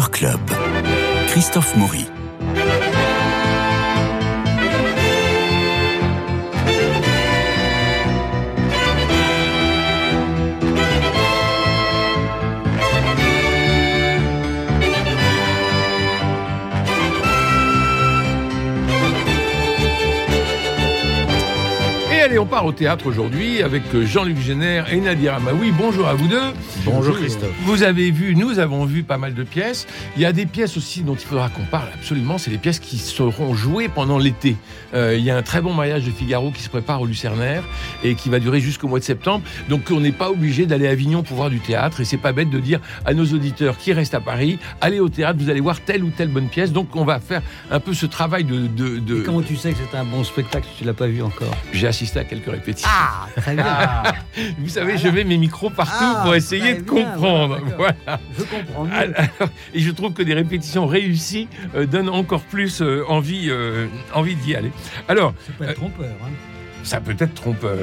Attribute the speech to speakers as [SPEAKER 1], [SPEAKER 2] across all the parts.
[SPEAKER 1] Club. Christophe Maury.
[SPEAKER 2] allez, on part au théâtre aujourd'hui avec Jean-Luc Génère et Nadir Amaoui. Bonjour à vous deux.
[SPEAKER 3] Bonjour Christophe.
[SPEAKER 2] Vous avez vu, nous avons vu pas mal de pièces. Il y a des pièces aussi dont il faudra qu'on parle absolument. C'est les pièces qui seront jouées pendant l'été. Euh, il y a un très bon mariage de Figaro qui se prépare au Lucernaire et qui va durer jusqu'au mois de septembre. Donc on n'est pas obligé d'aller à Avignon pour voir du théâtre. Et c'est pas bête de dire à nos auditeurs qui restent à Paris, allez au théâtre, vous allez voir telle ou telle bonne pièce. Donc on va faire un peu ce travail de. de, de...
[SPEAKER 3] Et comment tu sais que c'est un bon spectacle si tu l'as pas vu encore?
[SPEAKER 2] J'ai assisté à quelques répétitions.
[SPEAKER 3] Ah, très bien. Ah.
[SPEAKER 2] Vous savez, je mets mes micros partout ah, pour essayer de comprendre.
[SPEAKER 3] Voilà, Je comprends mieux.
[SPEAKER 2] et je trouve que des répétitions réussies euh, donnent encore plus euh, envie, euh, envie d'y aller.
[SPEAKER 3] Alors, ça peut être trompeur. Hein.
[SPEAKER 2] Ça peut être trompeur.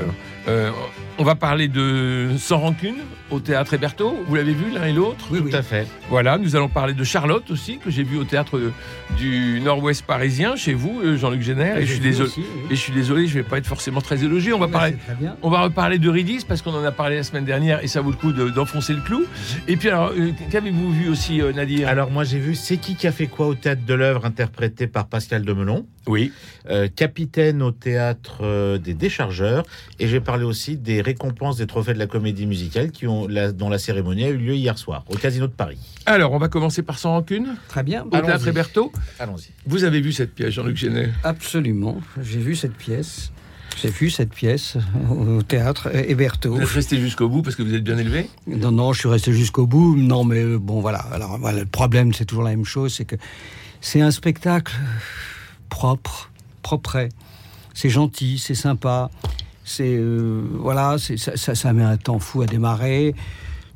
[SPEAKER 2] On va parler de Sans rancune au théâtre Héberto. Vous l'avez vu l'un et l'autre
[SPEAKER 3] Oui, tout
[SPEAKER 2] à fait. Voilà, nous allons parler de Charlotte aussi, que j'ai vu au théâtre du Nord-Ouest parisien, chez vous, euh, Jean-Luc Génère. Et, je suis désolé, et je suis désolé, je vais pas être forcément très élogieux. On va parler, on va reparler de Ridis parce qu'on en a parlé la semaine dernière et ça vaut le coup d'enfoncer le clou. Et puis alors, euh, qu'avez-vous vu aussi, euh, Nadir?
[SPEAKER 4] Alors moi j'ai vu C'est qui qui a fait quoi au théâtre de l'œuvre, interprété par Pascal Demelon.
[SPEAKER 2] Oui.
[SPEAKER 4] capitaine au théâtre des Déchargeurs. Et j'ai parlé aussi des récompenses des trophées de la comédie musicale qui ont, dont la cérémonie a eu lieu hier soir au Casino de Paris.
[SPEAKER 2] Alors, on va commencer par Sans Rancune.
[SPEAKER 3] Très bien.
[SPEAKER 2] Au Théâtre Héberto.
[SPEAKER 4] Allons-y.
[SPEAKER 2] Vous avez vu cette pièce, Jean-Luc Genet?
[SPEAKER 3] Absolument. J'ai vu cette pièce. J'ai vu cette pièce au théâtre Héberto.
[SPEAKER 2] Vous êtes resté jusqu'au bout parce que vous êtes bien élevé?
[SPEAKER 3] Non, non, je suis resté jusqu'au bout. Non, mais euh, bon, voilà. Alors, voilà, le problème, c'est toujours la même chose, c'est que c'est un spectacle propre, propre. C'est gentil, c'est sympa. C'est euh, voilà, ça, ça, ça, met un temps fou à démarrer.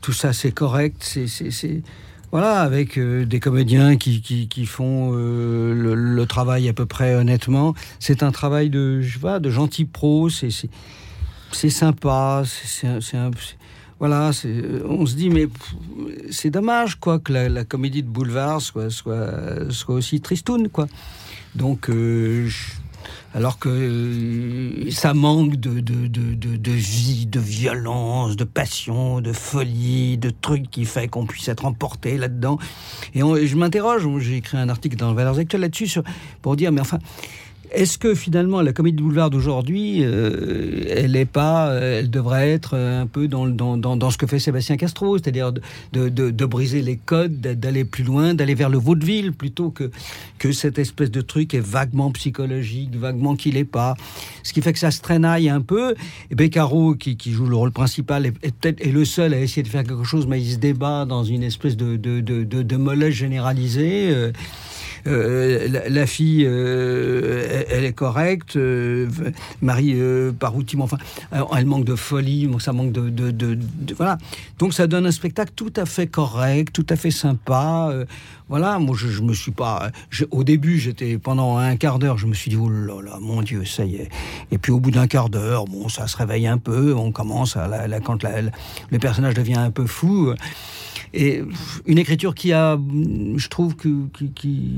[SPEAKER 3] Tout ça, c'est correct. C'est voilà, avec euh, des comédiens qui, qui, qui font euh, le, travail à peu près honnêtement. C'est un travail de, je vois, de gentil pro. C'est c'est sympa. C'est voilà, on se dit mais c'est dommage quoi que la, comédie de boulevard soit soit soit aussi tristoune quoi. Donc alors que euh, ça manque de, de, de, de, vie, de violence, de passion, de folie, de trucs qui fait qu'on puisse être emporté là-dedans. Et, je m'interroge, j'ai écrit un article dans Valeurs Actuelles là-dessus pour dire, mais enfin, est-ce que finalement la comédie de boulevard d'aujourd'hui, euh, elle est pas, euh, elle devrait être un peu dans, dans, dans, ce que fait Sébastien Castro, c'est-à-dire de, de, de, briser les codes, d'aller plus loin, d'aller vers le vaudeville plutôt que, que cette espèce de truc est vaguement psychologique, vaguement qu'il n'est pas. Ce qui fait que ça se traînaille un peu. Et Beccaro, qui, qui joue le rôle principal, est, peut-être le seul à essayer de faire quelque chose, mais il se débat dans une espèce de, de, de, de généralisée. Euh, euh, la, fille, euh, elle, est correcte. Euh, Marie Parouti, enfin, elle manque de folie, ça manque de, de, voilà. Donc ça donne un spectacle tout à fait correct, tout à fait sympa. voilà, moi je, je, me suis pas. au début, j'étais pendant un quart d'heure, je me suis dit oh là là, mon Dieu, ça y est. Et puis au bout d'un quart d'heure, bon, ça se réveille un peu. On commence à la, quand le personnage devient un peu fou. Et une écriture qui a, je trouve, que, qui,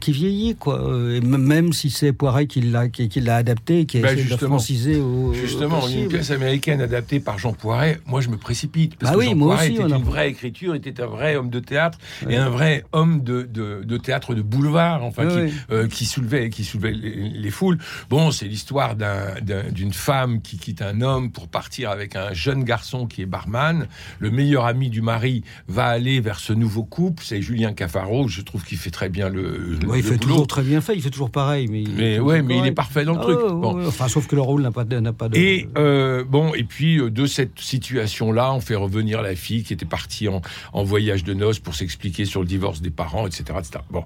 [SPEAKER 3] qui, vieillit, quoi. Et même si c'est Poiret qui l'a, qui, l'a adapté, qui a bah, essayé de franciser au.
[SPEAKER 2] Justement, une pièce américaine adaptée par Jean Poiret, moi je me précipite. Parce
[SPEAKER 3] ah
[SPEAKER 2] que
[SPEAKER 3] oui,
[SPEAKER 2] Jean
[SPEAKER 3] moi
[SPEAKER 2] Poiret
[SPEAKER 3] aussi,
[SPEAKER 2] était une vraie écriture, était un vrai homme de théâtre et un vrai homme de, de, de, théâtre de boulevard, enfin, qui, euh, qui, soulevait, qui soulevait les, foules. Bon, c'est l'histoire d'une femme qui quitte un homme pour partir avec un jeune garçon qui est barman. Le meilleur ami du mari va aller vers ce nouveau couple, c'est Julien Cafaro. Je trouve qu'il fait très bien le.
[SPEAKER 3] il fait toujours très bien fait. Il fait toujours pareil, mais.
[SPEAKER 2] Mais ouais, mais il est parfait dans le truc.
[SPEAKER 3] Ah, enfin, sauf que le rôle n'a pas, de.
[SPEAKER 2] Et euh, bon, et puis euh, de cette situation-là, on fait revenir la fille qui était partie en, en voyage de noces pour s'expliquer sur le divorce des parents, etc., etc. Bon.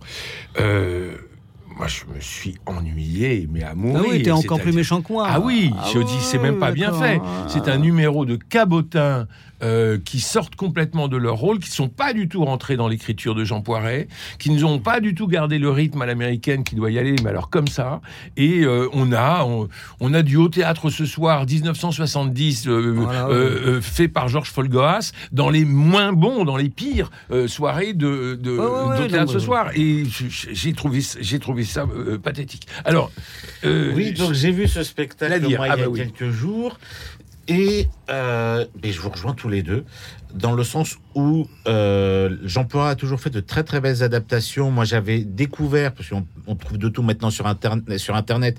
[SPEAKER 2] Euh, moi, je me suis ennuyé, mais à mourir.
[SPEAKER 3] Ah oui, t'es encore plus méchant que moi.
[SPEAKER 2] Ah oui, je
[SPEAKER 3] ouais,
[SPEAKER 2] dis, c'est même pas bien fait.
[SPEAKER 3] d'accord.
[SPEAKER 2] C'est un numéro de cabotins euh, qui sortent complètement de leur rôle, qui sont pas du tout rentrés dans l'écriture de Jean Poiret, qui ne ont pas du tout gardé le rythme à l'américaine qui doit y aller, mais alors comme ça. Et euh, on a on, on a du haut théâtre ce soir 1970 euh,
[SPEAKER 3] Voilà,
[SPEAKER 2] fait par Georges Folgoas dans les moins bons, dans les pires soirées de, de,
[SPEAKER 3] Ouais, ouais, non,
[SPEAKER 2] théâtre ce soir. Et j'ai trouvé j'ai trouvé ça euh, pathétique. Alors euh,
[SPEAKER 4] Oui, donc j'ai vu ce spectacle
[SPEAKER 2] ah
[SPEAKER 4] il y a
[SPEAKER 2] bah oui.
[SPEAKER 4] quelques jours. Et, euh, et je vous rejoins tous les deux, dans le sens où euh, Jean Poiret a toujours fait de très très belles adaptations. Moi j'avais découvert, parce qu'on on trouve de tout maintenant sur, Internet, sur Internet,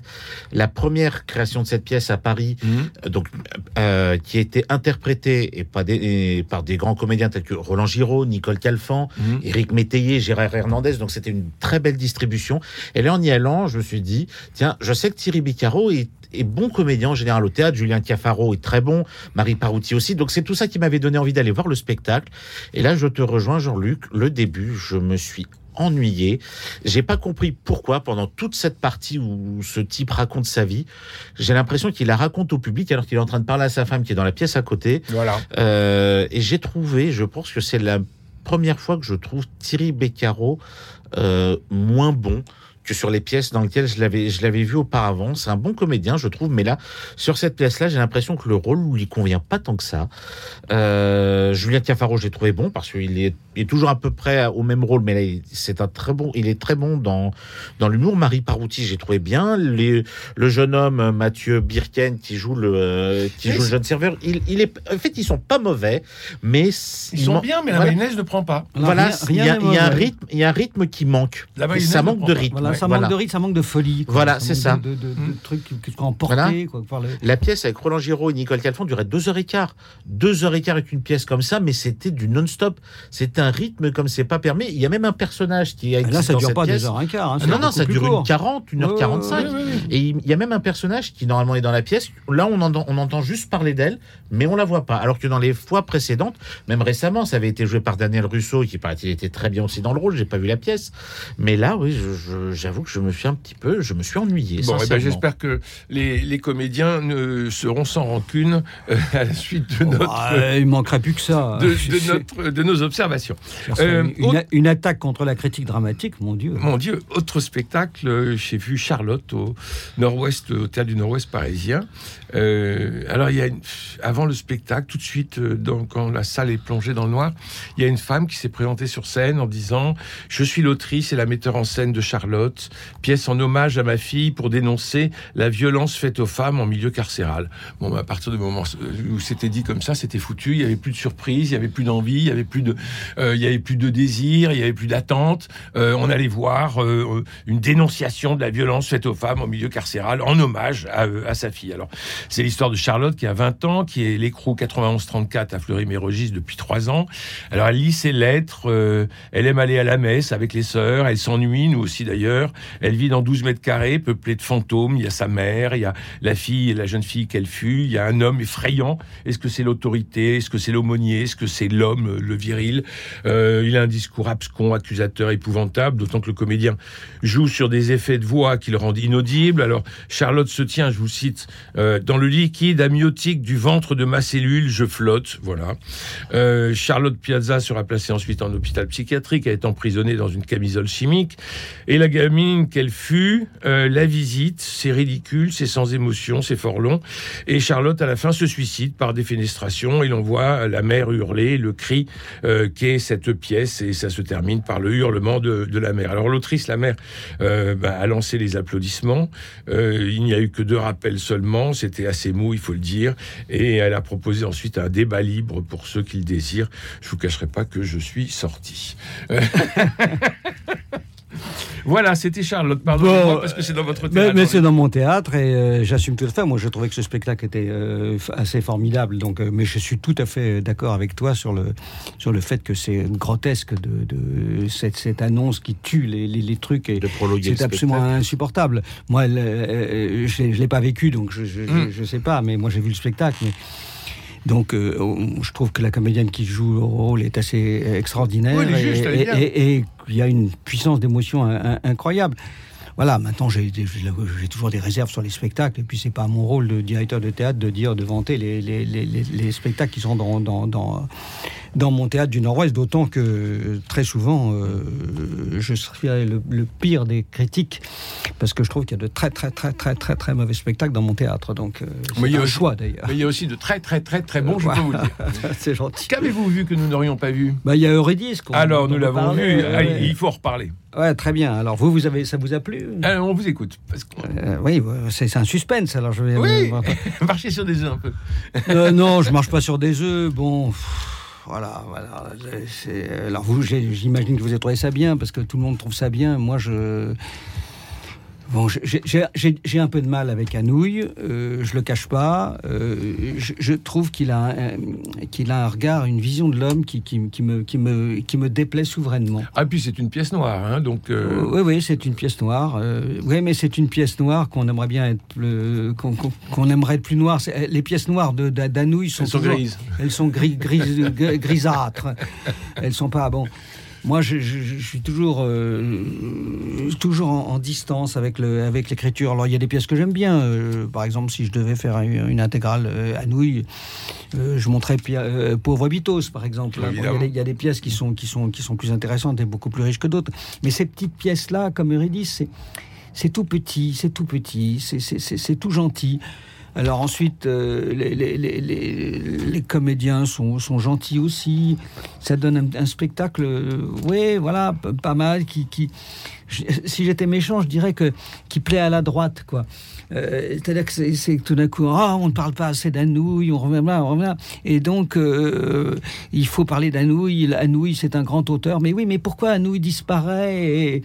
[SPEAKER 4] la première création de cette pièce à Paris,
[SPEAKER 2] hum,
[SPEAKER 4] euh, donc, euh, qui a été interprétée et, pas des, et par des grands comédiens tels que Roland Giraud, Nicole Calfan,
[SPEAKER 2] hum.
[SPEAKER 4] Éric Métayer, Gérard Hernandez, donc c'était une très belle distribution. Et là, en y allant, je me suis dit, tiens, je sais que Thierry Bicaro est, est bon comédien en général au théâtre, Julien Cafaro est très bon, Marie Parouti aussi, donc c'est tout ça qui m'avait donné envie d'aller voir le spectacle. Et là, je te rejoins, Jean-Luc, le début, je me suis ennuyé. J'ai pas compris pourquoi pendant toute cette partie où ce type raconte sa vie, j'ai l'impression qu'il la raconte au public alors qu'il est en train de parler à sa femme qui est dans la pièce à côté.
[SPEAKER 2] Voilà.
[SPEAKER 4] Euh, et j'ai trouvé, je pense que c'est la première fois que je trouve Thierry Beccaro euh, moins bon que sur les pièces dans lesquelles je l'avais je l'avais vu auparavant. C'est un bon comédien, je trouve, mais là, sur cette pièce-là, j'ai l'impression que le rôle lui convient pas tant que ça. Euh, Julien Cafaro, je l'ai trouvé bon parce qu'il est, il est toujours à peu près au même rôle, mais là, il- c'est un très bon, il est très bon dans dans l'humour. Marie Parouti, j'ai trouvé bien. Les, le jeune homme Mathieu Birken qui joue le euh, qui joue le jeune serveur, il, il est en fait ils sont pas mauvais, mais
[SPEAKER 2] Ils sont
[SPEAKER 4] man-
[SPEAKER 2] bien, mais la
[SPEAKER 4] voilà.
[SPEAKER 2] mayonnaise ne prend pas.
[SPEAKER 4] Voilà, il y, a- y un rythme, il y a un rythme qui manque.
[SPEAKER 2] La
[SPEAKER 4] Et
[SPEAKER 2] mayonnaise
[SPEAKER 4] ça manque de rythme.
[SPEAKER 3] Voilà,
[SPEAKER 4] ouais,
[SPEAKER 3] ça
[SPEAKER 4] voilà.
[SPEAKER 3] manque de rythme, ça manque de folie. quoi.
[SPEAKER 4] Voilà, c'est ça.
[SPEAKER 3] De, de- de-
[SPEAKER 2] Mm.
[SPEAKER 3] de trucs qui, qui sont emportés.
[SPEAKER 4] Voilà.
[SPEAKER 3] Quoi, par le-
[SPEAKER 4] La pièce avec Roland Giraud et Nicole Calfon durait deux heures et quart. Deux heures et quart avec une pièce comme ça, mais c'était du non-stop. C'était un rythme comme c'est pas permis. Il y a même un personnage qui a
[SPEAKER 3] Ah, Là, ça
[SPEAKER 4] dans
[SPEAKER 3] dure
[SPEAKER 4] cette
[SPEAKER 3] pas
[SPEAKER 4] pièce.
[SPEAKER 3] deux heures un quart. hein, c'est
[SPEAKER 4] non, non, ça dure
[SPEAKER 3] court.
[SPEAKER 4] une 40, une heure
[SPEAKER 3] Ouais,
[SPEAKER 4] 45.
[SPEAKER 2] Ouais, ouais, ouais.
[SPEAKER 4] Et il y a même un personnage qui normalement est dans la pièce. Là, on entend, on entend juste parler d'elle, mais on la voit pas. Alors que dans les fois précédentes, même récemment, ça avait été joué par Daniel Russo, qui paraît-il était très bien aussi dans le rôle. J'ai pas vu la pièce, mais là, oui, je- je- j'avoue que je me suis un petit peu, je me suis ennuyé.
[SPEAKER 2] Bon, eh ben, j'espère que les, les comédiens ne seront sans rancune euh, à la suite de notre,
[SPEAKER 3] Ah, il manquerait plus que ça.
[SPEAKER 2] de, de
[SPEAKER 3] C'est-
[SPEAKER 2] notre, de nos observations. Euh,
[SPEAKER 3] une,
[SPEAKER 2] autre-
[SPEAKER 3] une attaque contre la critique dramatique, mon Dieu.
[SPEAKER 2] Mon Dieu, autre spectacle, euh, j'ai vu Charlotte au Nord-Ouest, au théâtre du Nord-Ouest parisien. Euh, alors, il y a une- avant le spectacle, tout de suite, dans- quand la salle est plongée dans le noir, il y a une femme qui s'est présentée sur scène en disant Je suis l'autrice et la metteur en scène de Charlotte, pièce en hommage à ma fille pour dénoncer la violence faite aux femmes en milieu carcéral. Bon, bah, à partir du moment où c'était dit comme ça, c'était foutu. Il y avait plus de surprise, il y avait plus d'envie, il y avait plus de, euh, il y avait plus de désir, il y avait plus d'attente. Euh, on allait voir euh, une dénonciation de la violence faite aux femmes en milieu carcéral en hommage à, euh, à sa fille. Alors, c'est l'histoire de Charlotte qui a 20 ans, qui est l'écrou 9134 à Fleury-Mérogis depuis 3 ans. Alors, elle lit ses lettres, euh, elle aime aller à la messe avec les sœurs, elle s'ennuie, nous aussi d'ailleurs. Elle vit dans 12 mètres carrés, peuplée de fantômes. Il y a sa mère, il y a la fille et la jeune fille qu'elle fut, il y a un homme effrayant. Est-ce que c'est l'autorité? Est-ce que c'est l'aumônier? Est-ce que c'est l'homme, le viril? Euh, Il a un discours abscon, accusateur, épouvantable, d'autant que le comédien joue sur des effets de voix qui le rendent inaudible. Alors, Charlotte se tient, je vous cite, euh, dans le liquide amniotique du ventre de ma cellule, je flotte. Voilà. Euh, Charlotte Piazza sera placée ensuite en hôpital psychiatrique, elle est emprisonnée dans une camisole chimique. Et la qu'elle fut, euh, la visite, c'est ridicule, c'est sans émotion, c'est fort long. Et Charlotte, à la fin, se suicide par défenestration. Et l'on voit la mère hurler, le cri euh, qu'est cette pièce, et ça se termine par le hurlement de, la mère. Alors l'autrice, la mère, euh, bah, a lancé les applaudissements. Il n'y a eu que deux rappels seulement, c'était assez mou, il faut le dire. Et elle a proposé ensuite un débat libre pour ceux qui le désirent. Je vous cacherai pas que je suis sorti. Voilà, c'était Charlotte. Pardonnez-moi
[SPEAKER 3] Bon,
[SPEAKER 2] parce que c'est dans votre
[SPEAKER 3] Mais,
[SPEAKER 2] théâtre.
[SPEAKER 3] mais c'est dans mon théâtre et euh, j'assume tout à fait. Moi, je trouvais que ce spectacle était euh, assez formidable. Donc, euh, mais je suis tout à fait d'accord avec toi sur le sur le fait que c'est grotesque de, de cette, cette annonce qui tue les, les, les trucs et c'est absolument
[SPEAKER 4] spectacle.
[SPEAKER 3] insupportable. Moi, le- euh, je ne l'ai pas vécu, donc je je,
[SPEAKER 2] Mm.
[SPEAKER 3] je- je sais pas. Mais moi, j'ai vu le spectacle. Mais... Donc, euh, je trouve que la comédienne qui joue le rôle est assez extraordinaire
[SPEAKER 2] Oui, elle est juste,
[SPEAKER 3] et- et- et- et il y a une puissance d'émotion in- in- incroyable. voilà, maintenant j'ai toujours des réserves sur les spectacles, et puis c'est pas mon rôle de directeur de théâtre de dire, de vanter les, les, les, les- les spectacles qui sont dans, dans, dans, dans mon théâtre du Nord-Ouest, d'autant que très souvent euh, je suis le, le pire des critiques, parce que je trouve qu'il y a de très très très très très très mauvais spectacles dans mon théâtre, donc euh,
[SPEAKER 2] Mais il y
[SPEAKER 3] c'est
[SPEAKER 2] a
[SPEAKER 3] un
[SPEAKER 2] aussi-
[SPEAKER 3] choix d'ailleurs.
[SPEAKER 2] Mais il y a aussi de très très très très bons, je peux vous le dire.
[SPEAKER 3] c'est gentil.
[SPEAKER 2] Qu'avez-vous vu que nous n'aurions pas vu?
[SPEAKER 3] Bah, il y a Eurydice.
[SPEAKER 2] Alors, nous
[SPEAKER 3] on
[SPEAKER 2] l'avons vu, Allez,
[SPEAKER 3] ouais.
[SPEAKER 2] il faut en reparler.
[SPEAKER 3] Ouais, très bien. Alors, vous, vous avez, ça vous a plu?
[SPEAKER 2] On vous écoute. Parce que...
[SPEAKER 3] Euh, Oui, ouais, c'est un suspense. Alors, je vais.
[SPEAKER 2] Oui.
[SPEAKER 3] euh,
[SPEAKER 2] Marchez sur des œufs un peu.
[SPEAKER 3] Euh, non, je marche pas sur des œufs. Bon, voilà, voilà. c'est- Alors vous, j'imagine que vous avez trouvé ça bien parce que tout le monde trouve ça bien. Moi, je. Bon, j'ai- un peu de mal avec Anouilh, euh, je le cache pas. Euh, je, je trouve qu'il a, un- qu'il a un regard, une vision de l'homme qui, qui, qui me, qui, me, qui me déplaît souverainement.
[SPEAKER 2] Ah, puis c'est une pièce noire, hein, donc. euh,
[SPEAKER 3] Oui, oui, c'est une pièce noire. Euh, oui, mais c'est une pièce noire qu'on aimerait bien être, plus- qu'on qu'on aimerait être plus noire. Les pièces noires de d'A- d'Anouilh sont,
[SPEAKER 2] Elles sont
[SPEAKER 3] toujours-
[SPEAKER 2] grises.
[SPEAKER 3] Elles sont gris- gris- grisâtres. Elles sont pas bon. Moi, je, je- je suis toujours, euh, toujours en, en distance avec le, avec l'écriture. Alors, il y a des pièces que j'aime bien. Euh, par exemple, si je devais faire une, une intégrale euh, Anouilh, euh, je montrais Pauvre Bitos, par exemple. Bon, Il y a des- il y, a des pièces qui sont, qui, sont, qui sont plus intéressantes et beaucoup plus riches que d'autres. Mais ces petites pièces-là, comme Eurydice, c'est, c'est tout petit, c'est tout petit, c'est, c'est, c'est, c'est tout gentil. Alors ensuite, euh, les, comédiens sont, gentils aussi. Ça donne un, spectacle, euh, ouais, voilà, pas mal. Qui, je- si j'étais méchant, je dirais que qui plaît à la droite, quoi. Euh, C'est-à-dire que c'est, que tout d'un coup, ah, on ne parle pas assez d'Anouilh, on revient là, on revient là. Et donc, euh, il faut parler d'Anouilh. Anouilh, c'est un grand auteur. Mais oui, mais pourquoi Anouilh disparaît et,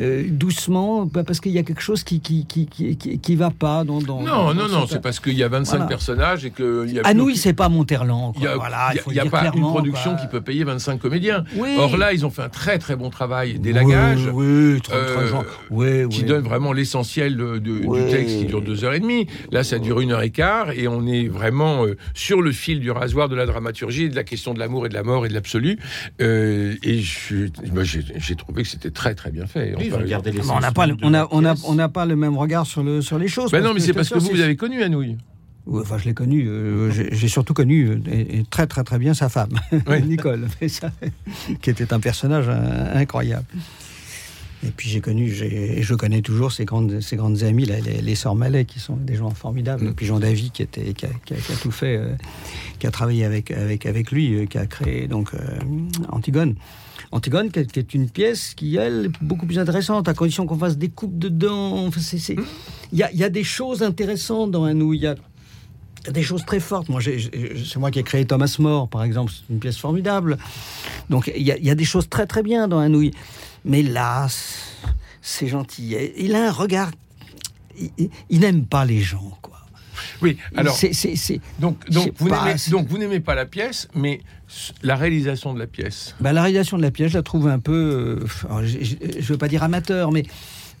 [SPEAKER 3] euh, doucement? Bah, Parce qu'il y a quelque chose qui qui, qui, qui, va pas dans. dans
[SPEAKER 2] Non,
[SPEAKER 3] dans
[SPEAKER 2] non, non, c'est parce qu'il y a 25
[SPEAKER 3] Voilà.
[SPEAKER 2] personnages et qu'il y a.
[SPEAKER 3] Anouilh, c'est pas Monterland.
[SPEAKER 2] Il n'y a,
[SPEAKER 3] voilà,
[SPEAKER 2] il y a-
[SPEAKER 3] faut
[SPEAKER 2] il y a
[SPEAKER 3] dire
[SPEAKER 2] pas une production
[SPEAKER 3] quoi.
[SPEAKER 2] qui peut payer 25 comédiens.
[SPEAKER 3] Oui.
[SPEAKER 2] Or là, ils ont fait un très très bon travail d'élagage.
[SPEAKER 3] Oui, oui,
[SPEAKER 2] euh.
[SPEAKER 3] Oui,
[SPEAKER 2] qui
[SPEAKER 3] oui.
[SPEAKER 2] donne vraiment l'essentiel du texte qui dure deux heures et demie. Là, ça dure une heure et quart et on est vraiment euh, sur le fil du rasoir de la dramaturgie, de la question de l'amour et de la mort et de l'absolu. Euh, et j'ai trouvé que c'était très très bien fait.
[SPEAKER 3] On n'a pas, le- on a, on a, on n'a pas le même regard sur, le, sur les choses.
[SPEAKER 2] Ben non, mais c'est parce que vous, vous avez connu Anouilh.
[SPEAKER 3] Enfin, je l'ai connu. euh, j'ai surtout connu et, et très, très, très bien sa femme,
[SPEAKER 2] Oui.
[SPEAKER 3] Nicole, mais ça, qui était un personnage euh, incroyable. Et puis j'ai connu, et je connais toujours ces grandes, ces grandes amies, là, les, les sœurs Mallet, qui sont des gens formidables. Et puis Jean Davy, qui, était, qui, a, qui a- qui a tout fait, euh, qui a travaillé avec, avec, avec lui, euh, qui a créé donc euh, Antigone. Antigone, qui est, une pièce qui, elle, est beaucoup plus intéressante, à condition qu'on fasse des coupes dedans. Il y, a, il y a des choses intéressantes dans un. Il y a des choses très fortes. Moi, c'est moi qui ai créé Thomas More, par exemple. C'est une pièce formidable. Donc, il y, y a des choses très très bien dans Anouilh. Mais là, c'est- gentil. Il a un regard. Il, n'aime pas les gens, quoi.
[SPEAKER 2] Oui, alors.
[SPEAKER 3] C'est- c'est- c'est-
[SPEAKER 2] Donc, donc, vous
[SPEAKER 3] pas,
[SPEAKER 2] donc vous n'aimez pas la pièce, mais la réalisation de la pièce.
[SPEAKER 3] Ben, la réalisation de la pièce, je la trouve un peu. euh, je ne veux pas dire amateur, mais.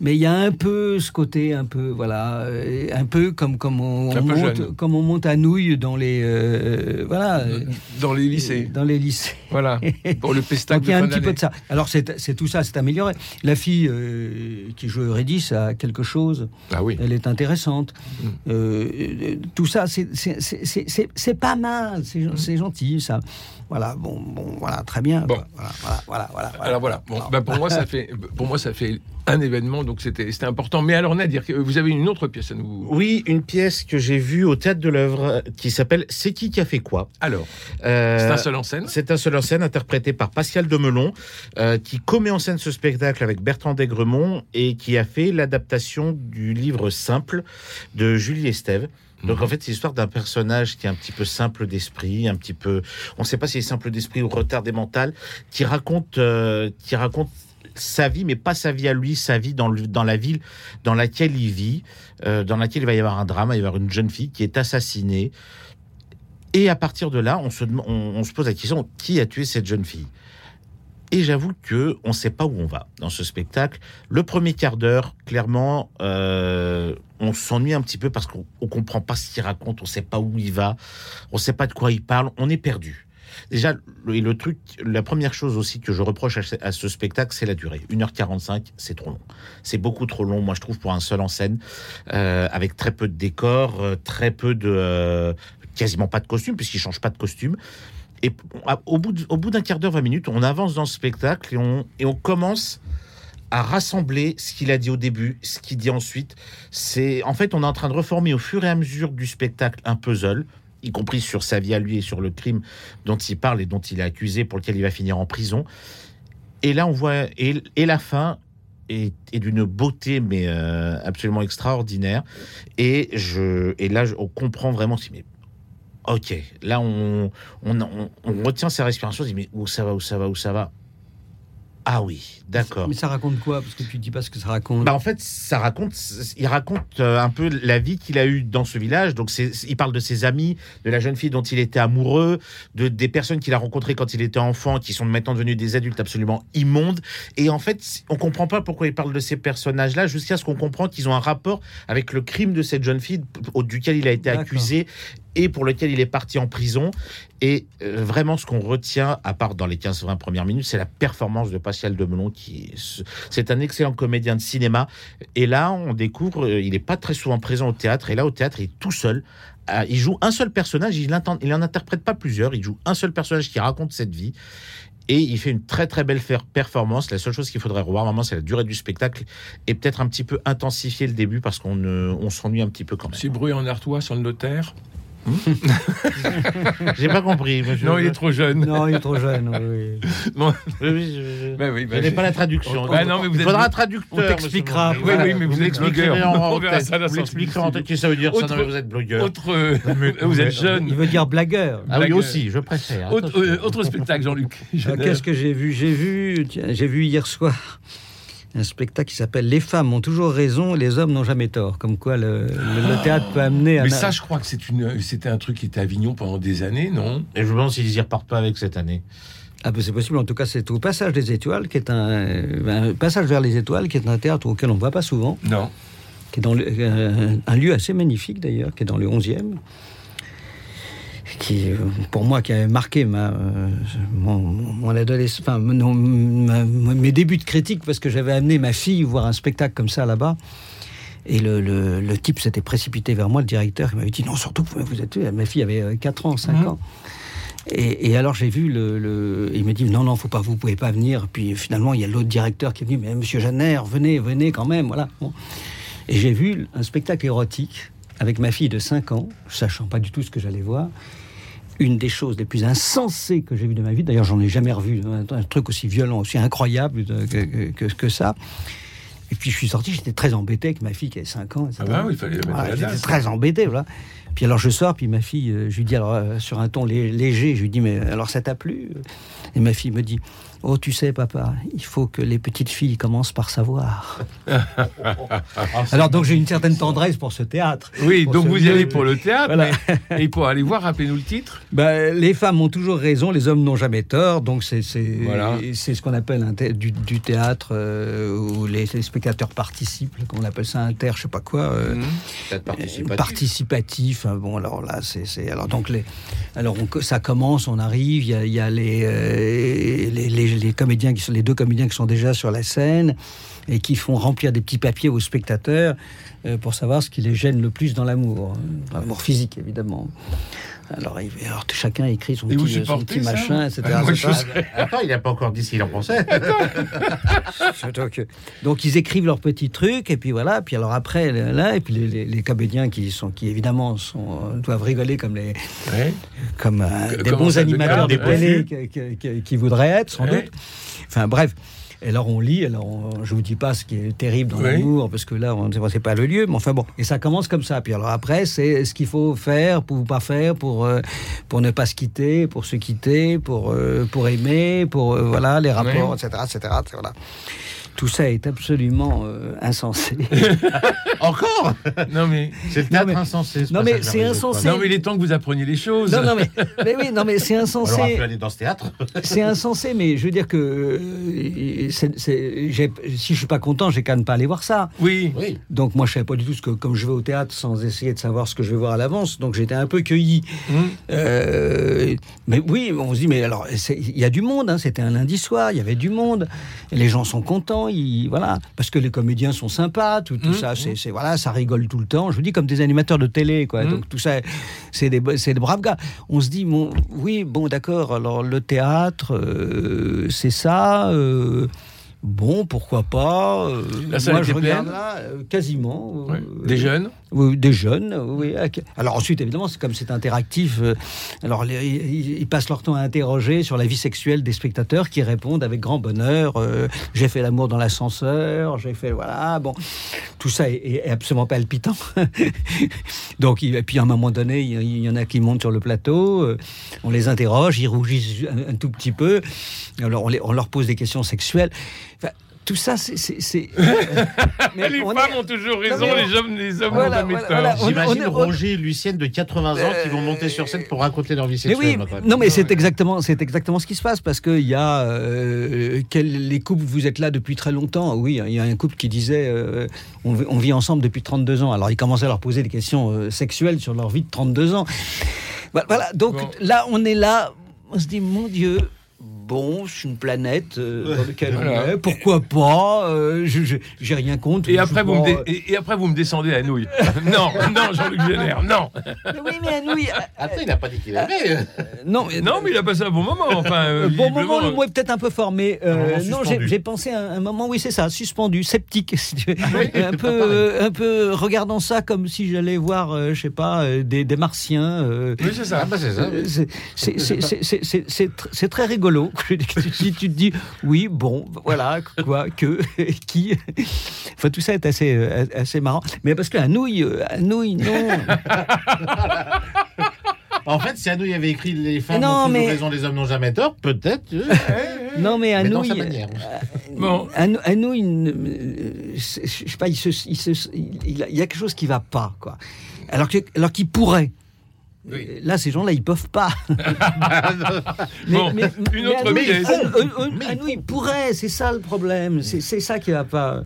[SPEAKER 3] Mais il y a un peu ce côté, un peu, voilà, euh, un peu comme, comme, on, monte, comme on monte à nouilles dans les, euh, voilà, euh,
[SPEAKER 2] Dans les lycées.
[SPEAKER 3] dans les lycées.
[SPEAKER 2] Voilà. Pour le pestac
[SPEAKER 3] Donc il y a un petit peu de ça. Alors c'est tout ça, c'est amélioré. La fille euh, qui joue Eurydice a quelque chose.
[SPEAKER 2] Ah oui.
[SPEAKER 3] Elle est intéressante.
[SPEAKER 2] Mm.
[SPEAKER 3] Euh, euh, tout ça, c'est- pas mal. C'est c'est gentil, ça. Voilà, bon, bon, voilà, très bien.
[SPEAKER 2] Bon.
[SPEAKER 3] Voilà, voilà, voilà, voilà, voilà.
[SPEAKER 2] Alors voilà. Bon, bah, pour moi, ça fait, pour moi, ça fait un événement, donc c'était, c'était important. Mais alors Nadir, que- vous avez une autre pièce à nous.
[SPEAKER 4] Oui, une pièce que j'ai vue au théâtre de l'œuvre euh, qui s'appelle C'est qui qui a fait quoi?
[SPEAKER 2] Alors,
[SPEAKER 4] Euh,
[SPEAKER 2] c'est un seul en scène?
[SPEAKER 4] C'est un seul en scène interprété par Pascal Demelon, euh, qui commet en scène ce spectacle avec Bertrand d'Aigremont et qui a fait l'adaptation du livre Simple de Julie Estève. Donc en fait, c'est l'histoire d'un personnage qui est un petit peu simple d'esprit, un petit peu, on ne sait pas s'il est simple d'esprit ou retardé mental, qui raconte, euh, qui raconte sa vie, mais pas sa vie à lui, sa vie dans, dans la ville dans laquelle il vit, euh, dans laquelle il va y avoir un drame, il va y avoir une jeune fille qui est assassinée. Et à partir de là, on se, on, on se pose la question qui a tué cette jeune fille? Et j'avoue que on ne sait pas où on va dans ce spectacle. Le premier quart d'heure, clairement, euh, on s'ennuie un petit peu parce qu'on ne comprend pas ce qu'il raconte, on ne sait pas où il va, on ne sait pas de quoi il parle, on est perdu. Déjà, le, le truc, la première chose aussi que je reproche à, ce- spectacle, c'est la durée. 1h45, c'est trop long. C'est beaucoup trop long, moi, je trouve, pour un seul en scène, euh, avec très peu de décors, euh, très peu de. quasiment pas de costume, puisqu'il change pas de costume. Et au bout d'un quart d'heure, 20 minutes, on avance dans le spectacle et on, commence à rassembler ce qu'il a dit au début, ce qu'il dit ensuite. C'est en fait, on est en train de reformer au fur et à mesure du spectacle un puzzle, y compris sur sa vie à lui et sur le crime dont il parle et dont il est accusé, pour lequel il va finir en prison. Et là, on voit et, la fin est, d'une beauté mais euh, absolument extraordinaire. Et je et là, on comprend vraiment. si, Mais ok, là, on on, on, on retient sa respiration. On se dit mais où ça va, où ça va, où ça va? Ah oui, d'accord.
[SPEAKER 3] Mais ça raconte quoi? Parce que tu dis pas ce que ça raconte.
[SPEAKER 4] Bah en fait, ça raconte, il raconte euh, un peu la vie qu'il a eue dans ce village. Donc, c'est, il parle de ses amis, de la jeune fille dont il était amoureux, de des personnes qu'il a rencontrées quand il était enfant, qui sont maintenant devenues des adultes absolument immondes. Et en fait, on comprend pas pourquoi il parle de ces personnages-là, jusqu'à ce qu'on comprend qu'ils ont un rapport avec le crime de cette jeune fille au- duquel il a été accusé et pour lequel il est parti en prison. Et euh, vraiment, ce qu'on retient, à part dans les 15-20 premières minutes, c'est la performance de Pascal Demelon, qui c'est un excellent comédien de cinéma. Et là, on découvre, euh, il n'est pas très souvent présent au théâtre. Et là, au théâtre, il est tout seul. Euh, Il joue un seul personnage, il il en interprète pas plusieurs. Il joue un seul personnage qui raconte cette vie. Et il fait une très très belle performance. La seule chose qu'il faudrait revoir, vraiment, c'est la durée du spectacle et peut-être un petit peu intensifier le début parce qu'on euh, on s'ennuie un petit peu quand même.
[SPEAKER 2] C'est bruit en artois sur le notaire.
[SPEAKER 4] J'ai pas compris. monsieur.
[SPEAKER 2] Non, il est trop jeune.
[SPEAKER 3] Non, il est trop jeune. oui.
[SPEAKER 4] Oui, oui, je- je-
[SPEAKER 2] Bah oui, bah
[SPEAKER 4] Je n'ai pas la traduction.
[SPEAKER 2] Bah non, mais vous
[SPEAKER 4] il
[SPEAKER 2] êtes-
[SPEAKER 4] faudra un traducteur.
[SPEAKER 3] on t'expliquera.
[SPEAKER 2] Oui, oui, mais vous êtes
[SPEAKER 4] l'expliquerez
[SPEAKER 2] blogueur.
[SPEAKER 4] en
[SPEAKER 2] ça
[SPEAKER 4] Vous l'expliquerez en tête. Qu'est-ce que ça veut dire ça
[SPEAKER 2] Autre-
[SPEAKER 4] Non, mais vous êtes blogueur.
[SPEAKER 2] Autre, euh, vous êtes jeune.
[SPEAKER 3] Il veut dire blagueur.
[SPEAKER 4] Ah oui,
[SPEAKER 2] blague-
[SPEAKER 4] aussi, je préfère.
[SPEAKER 2] Autre, euh, autre spectacle, Jean-Luc.
[SPEAKER 3] Euh. Qu'est-ce que j'ai vu? J'ai vu, tiens, j'ai vu hier soir un spectacle qui s'appelle Les femmes ont toujours raison, les hommes n'ont jamais tort. Comme quoi le, le- le théâtre peut amener à.
[SPEAKER 2] Mais ça, je crois que c'est une, c'était un truc qui était à Avignon pendant des années, non?
[SPEAKER 4] Et je me demande s'ils y repartent pas avec cette année.
[SPEAKER 3] Ah ben c'est possible. En tout cas, c'est au passage des étoiles, qui est un, un passage vers les étoiles, qui est un théâtre auquel on ne va pas souvent,
[SPEAKER 2] Non.
[SPEAKER 3] qui est dans le- euh, un lieu assez magnifique d'ailleurs, qui est dans le 11e. Qui, euh, pour moi, qui a marqué ma, euh, mon, mon adolescence, enfin, ma- mes débuts de critique, parce que j'avais amené ma fille voir un spectacle comme ça là-bas. Et le, le- le type s'était précipité vers moi, le directeur, il m'avait dit non, surtout, vous êtes. Ma fille avait euh, 4 ans, 5
[SPEAKER 2] Mhm.
[SPEAKER 3] ans. Et, et alors j'ai vu le, le- il me dit non non faut pas vous pouvez pas venir puis finalement il y a l'autre directeur qui est venu mais Monsieur Jeanner venez venez quand même voilà Bon. et j'ai vu un spectacle érotique avec ma fille de 5 ans sachant pas du tout ce que j'allais voir une des choses les plus insensées que j'ai vues de ma vie d'ailleurs j'en ai jamais revu un, truc aussi violent aussi incroyable que, que- que ça et puis je suis sorti j'étais très embêté avec ma fille qui avait 5 ans etc.
[SPEAKER 2] Ah bah oui, il fallait la mettre à
[SPEAKER 3] Voilà,
[SPEAKER 2] la
[SPEAKER 3] J'étais très embêté, voilà. Puis alors je sors, puis ma fille, euh, je lui dis alors euh, sur un ton lé- léger, je lui dis mais alors ça t'a plu? Et ma fille me dit oh tu sais papa, il faut que les petites filles commencent par savoir. alors donc j'ai une certaine tendresse pour ce théâtre.
[SPEAKER 2] Oui, donc vous y allez pour le théâtre.
[SPEAKER 3] Voilà.
[SPEAKER 2] mais- et pour aller voir, rappelez-nous le titre.
[SPEAKER 3] Ben, les femmes ont toujours raison, les hommes n'ont jamais tort. Donc c'est
[SPEAKER 2] Voilà.
[SPEAKER 3] ce qu'on appelle un thé- du, du théâtre euh, où les, les spectateurs participent, qu'on appelle ça un ter, je sais pas quoi. euh.
[SPEAKER 4] Peut-être participatif.
[SPEAKER 3] participatif. hein, Bon, alors là, c'est, alors donc les, alors on- ça commence, on arrive. Il y a, y a les, euh, les, les- comédiens qui sont les deux comédiens qui sont déjà sur la scène et qui font remplir des petits papiers aux spectateurs euh, pour savoir ce qui les gêne le plus dans l'amour, hein, l'amour physique évidemment. Alors, il- alors, chacun écrit son
[SPEAKER 2] Et
[SPEAKER 3] petit, son machin, etc.
[SPEAKER 2] Ah, moi,
[SPEAKER 3] etc.
[SPEAKER 2] je-
[SPEAKER 4] Attends, il n'a pas encore dit ce qu'il en pensait.
[SPEAKER 3] donc, euh, donc ils écrivent leurs petits trucs et puis voilà. Puis alors après là et puis les, les- les comédiens qui sont qui évidemment sont, euh, doivent rigoler comme les
[SPEAKER 2] Ouais.
[SPEAKER 3] comme euh, des bons animateurs de télé qui, qui- qui- qui voudraient être sans
[SPEAKER 2] Ouais.
[SPEAKER 3] doute. Enfin bref. Et alors on lit, alors on- je vous dis pas ce qui est terrible dans
[SPEAKER 2] Oui.
[SPEAKER 3] l'amour, parce que là, on ne sait pas le lieu, mais enfin bon. Et ça commence comme ça. Puis alors après, c'est ce qu'il faut faire pour ou pas faire pour, euh, pour ne pas se quitter, pour se quitter, pour, euh, pour aimer, pour euh, voilà, les rapports, etc., etc., Voilà. Tout ça est absolument euh, insensé.
[SPEAKER 4] Encore?
[SPEAKER 2] Non mais,
[SPEAKER 4] C'est le théâtre
[SPEAKER 3] mais-
[SPEAKER 4] insensé.
[SPEAKER 3] non, mais c'est insensé.
[SPEAKER 2] non mais il est temps que vous appreniez les choses.
[SPEAKER 3] non, non, mais, mais oui, non, mais c'est
[SPEAKER 4] On aura
[SPEAKER 3] insensé.
[SPEAKER 4] pu aller dans ce théâtre.
[SPEAKER 3] C'est insensé, mais je veux dire que euh, si je suis pas content, j'ai qu'à ne pas aller voir ça.
[SPEAKER 2] Oui.
[SPEAKER 4] Oui.
[SPEAKER 3] Donc moi, je savais pas du tout ce que, comme je vais au théâtre sans essayer de savoir ce que je vais voir à l'avance, donc j'étais un peu cueilli.
[SPEAKER 2] Hum.
[SPEAKER 3] Euh, mais oui, on se dit, mais alors, il y a du monde, hein, c'était un lundi soir, il y avait du monde, les gens sont contents, ils, voilà, parce que les comédiens sont sympas, tout, tout
[SPEAKER 2] Mmh,
[SPEAKER 3] ça, c'est, c'est- voilà, ça rigole tout le temps. Je vous dis, comme des animateurs de télé, quoi.
[SPEAKER 2] Mmh.
[SPEAKER 3] Donc tout ça, c'est des, c'est des braves gars. On se dit, bon, oui, bon, d'accord, alors le théâtre, euh, c'est ça. euh, Bon, pourquoi pas euh,
[SPEAKER 2] La salle
[SPEAKER 3] Moi, je regarde
[SPEAKER 2] pleine
[SPEAKER 3] là, euh, quasiment. Euh,
[SPEAKER 2] Des jeunes.
[SPEAKER 3] oui, des jeunes, oui. Alors ensuite, évidemment, c'est comme c'est interactif. alors les- ils, ils passent leur temps à interroger sur la vie sexuelle des spectateurs qui répondent avec grand bonheur. j'ai fait l'amour dans l'ascenseur, j'ai fait voilà. Bon, tout ça est, est absolument palpitant. Donc et puis à un moment donné, il y, en a qui montent sur le plateau, on les interroge, ils rougissent un, un tout petit peu. Alors on, les- on leur pose des questions sexuelles. Tout ça, c'est. c'est- Mais
[SPEAKER 2] les
[SPEAKER 3] on
[SPEAKER 2] femmes
[SPEAKER 3] est-
[SPEAKER 2] ont toujours raison,
[SPEAKER 3] Non, mais-
[SPEAKER 2] les hommes, les hommes
[SPEAKER 3] Voilà,
[SPEAKER 2] ont
[SPEAKER 4] J'imagine
[SPEAKER 3] on-
[SPEAKER 4] Roger et Lucienne de 80 ans qui vont monter sur scène pour raconter leur vie
[SPEAKER 3] Mais
[SPEAKER 4] sexuelle.
[SPEAKER 3] oui,
[SPEAKER 4] même.
[SPEAKER 3] non mais c'est exactement, c'est exactement ce qui se passe parce qu'il y a euh, quel- les couples, vous êtes là depuis très longtemps. Oui, il y a un couple qui disait euh, on, vit- on vit ensemble depuis 32 ans. Alors ils commençaient à leur poser des questions euh, sexuelles sur leur vie de 32 ans. Voilà, voilà, donc
[SPEAKER 2] Bon.
[SPEAKER 3] là on est là, on se dit mon Dieu. Bon, c'est une planète euh, dans laquelle
[SPEAKER 2] Voilà.
[SPEAKER 3] on est. Pourquoi pas euh, J'ai rien contre.
[SPEAKER 2] Et après, vous me
[SPEAKER 3] pas-
[SPEAKER 2] et, et après, vous me descendez à nouilles. non, non, Jean-Luc Génère, non.
[SPEAKER 3] Mais oui, mais oui, euh,
[SPEAKER 4] Attends, il n'a pas dit qu'il aimait.
[SPEAKER 3] non,
[SPEAKER 2] Non, mais il a passé un bon moment. Enfin,
[SPEAKER 3] bon moment, le mot est peut-être un peu fort, mais euh, non, j'ai pensé à un, moment, oui, c'est ça, suspendu, sceptique, si tu veux.
[SPEAKER 4] oui,
[SPEAKER 3] un peu, euh, un peu regardant ça comme si j'allais voir, euh, je sais pas, euh, des, des martiens. euh,
[SPEAKER 2] Oui, c'est ça.
[SPEAKER 4] Ah bah c'est
[SPEAKER 3] très rigolo. Tu te dis, oui, bon, voilà, quoi, que, qui? Enfin, tout ça est assez, euh, assez marrant. Mais parce qu'un nouille, euh, un nouille, non.
[SPEAKER 4] En fait, si Anouilh avait écrit Les femmes
[SPEAKER 3] Non,
[SPEAKER 4] ont toujours
[SPEAKER 3] mais-
[SPEAKER 4] raison, les hommes n'ont jamais tort, peut-être. euh,
[SPEAKER 3] Non, mais un
[SPEAKER 4] mais.
[SPEAKER 2] Bon.
[SPEAKER 3] Un, un nouille, ne- euh, c'est- je sais pas, il, se, il, se- il- il a- il y a quelque chose qui va pas, quoi. Alors que- alors qu'il pourrait.
[SPEAKER 2] Oui.
[SPEAKER 3] Là, ces gens-là, ils peuvent pas.
[SPEAKER 2] Bon, une autre
[SPEAKER 3] un- un- un- un nouille pourrait, c'est ça le problème. C'est ça qui va pas.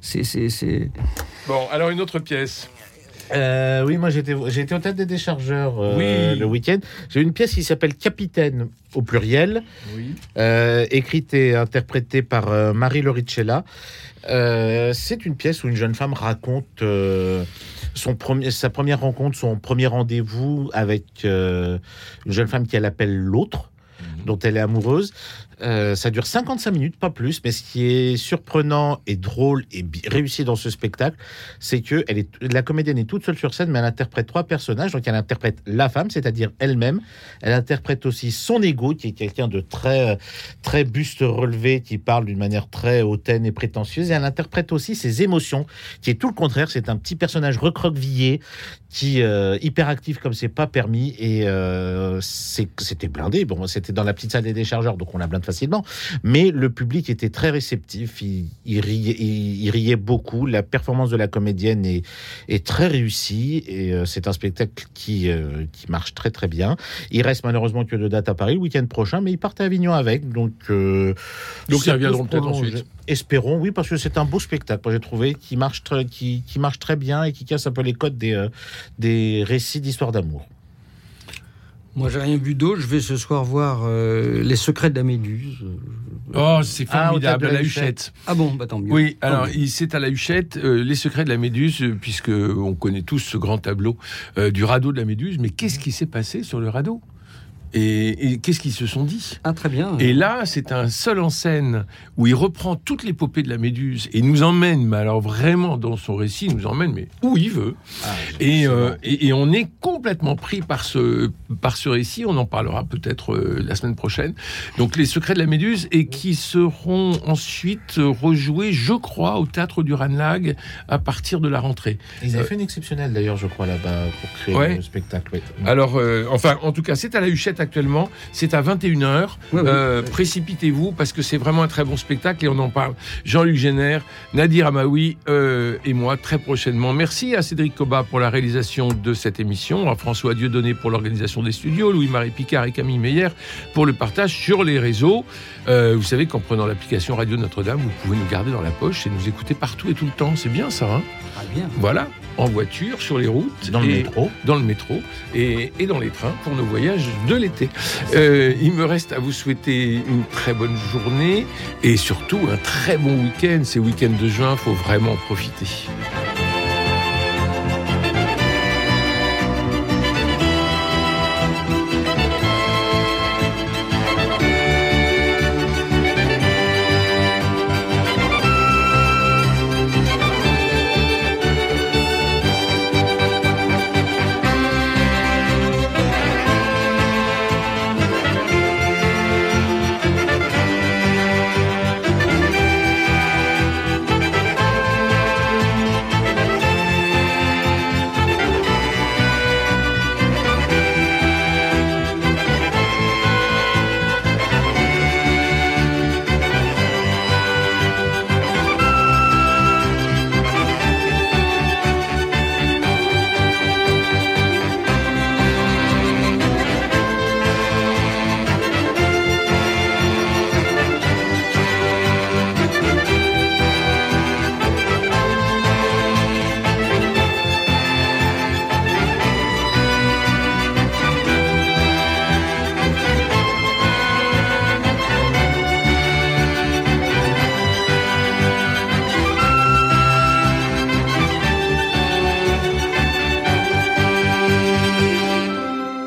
[SPEAKER 3] C'est.
[SPEAKER 2] Bon, alors une autre pièce.
[SPEAKER 4] Euh, oui, moi j'étais été au théâtre des déchargeurs euh,
[SPEAKER 2] Oui.
[SPEAKER 4] le week-end. J'ai une pièce qui s'appelle Capitaine au pluriel,
[SPEAKER 2] Oui.
[SPEAKER 4] euh, écrite et interprétée par Marie Loricella. C'est une pièce où une jeune femme raconte son premier, sa première rencontre, son premier rendez-vous avec une jeune femme qu'elle appelle l'autre, dont elle est amoureuse. Euh, ça dure 55 minutes, pas plus, mais ce qui est surprenant et drôle et réussi dans ce spectacle, c'est que la comédienne est toute seule sur scène, mais elle interprète trois personnages. Donc elle interprète la femme, c'est-à-dire elle-même. Elle interprète aussi son ego, qui est quelqu'un de très, très buste relevé, qui parle d'une manière très hautaine et prétentieuse. Et elle interprète aussi ses émotions, qui est tout le contraire. C'est un petit personnage recroquevillé, qui euh, hyperactif comme c'est pas permis. Et euh, c'était blindé. Bon, c'était dans la petite salle des déchargeurs, donc on la blinde facilement. Mais le public était très réceptif. Il, il riait, il, il riait beaucoup. La performance de la comédienne est, est très réussie. Et euh, c'est un spectacle qui, euh, qui marche très très bien. Il reste malheureusement que deux dates à Paris le week-end prochain, mais ils partent à Avignon avec. Donc, euh,
[SPEAKER 2] Donc,
[SPEAKER 4] ça
[SPEAKER 2] ils reviendront peut-être ensuite.
[SPEAKER 4] Espérons, oui, parce que c'est un beau spectacle. Moi, j'ai trouvé qui marche très, qui, qui marche très bien et qui casse un peu les codes des, euh, des récits d'histoire d'amour.
[SPEAKER 3] Moi, j'ai rien vu d'autre. Je vais ce soir voir euh, Les Secrets de la Méduse.
[SPEAKER 2] Oh, c'est
[SPEAKER 4] Ah,
[SPEAKER 2] formidable, à
[SPEAKER 4] la
[SPEAKER 2] la Huchette.
[SPEAKER 3] Ah bon, bah tant mieux.
[SPEAKER 2] Oui, alors
[SPEAKER 3] Tant
[SPEAKER 2] c'est à la Huchette, euh, les secrets de la Méduse, euh, puisque on connaît tous ce grand tableau euh, du radeau de la Méduse. Mais qu'est-ce qui s'est passé sur le radeau? Et, et qu'est-ce qu'ils se sont dit?
[SPEAKER 3] Ah très bien.
[SPEAKER 2] Et là, c'est un seul en scène où il reprend toute l'épopée de la Méduse et nous emmène, mais alors vraiment dans son récit, il nous emmène, mais où il veut. Et, euh, et, et on est complètement pris par ce, par ce récit. On en parlera peut-être euh, la semaine prochaine. Donc, les secrets de la Méduse et qui seront ensuite euh, rejoués, je crois, au théâtre du Ranelagh à partir de la rentrée.
[SPEAKER 4] Ils avaient fait une exceptionnelle d'ailleurs, je crois, là-bas, pour créer
[SPEAKER 2] Ouais.
[SPEAKER 4] le spectacle.
[SPEAKER 2] Alors, euh, enfin, en tout cas, c'est à la Huchette à actuellement. C'est à 21h.
[SPEAKER 3] Oui, oui.
[SPEAKER 2] Euh, Précipitez-vous parce que c'est vraiment un très bon spectacle et on en parle. Jean-Luc Génère, Nadir Amaoui euh, et moi très prochainement. Merci à Cédric Coba pour la réalisation de cette émission, à François Dieudonné pour l'organisation des studios, Louis-Marie Picard et Camille Meyer pour le partage sur les réseaux. Euh, vous savez qu'en prenant l'application Radio Notre-Dame, vous pouvez nous garder dans la poche et nous écouter partout et tout le temps. C'est bien ça, hein?
[SPEAKER 3] Ah, bien.
[SPEAKER 2] Voilà, en voiture, sur les routes.
[SPEAKER 4] Dans le métro.
[SPEAKER 2] dans le métro et, et dans les trains pour nos voyages de l'été. Euh, il me reste à vous souhaiter une très bonne journée et surtout un très bon week-end. Ces week-ends de juin, faut vraiment en profiter.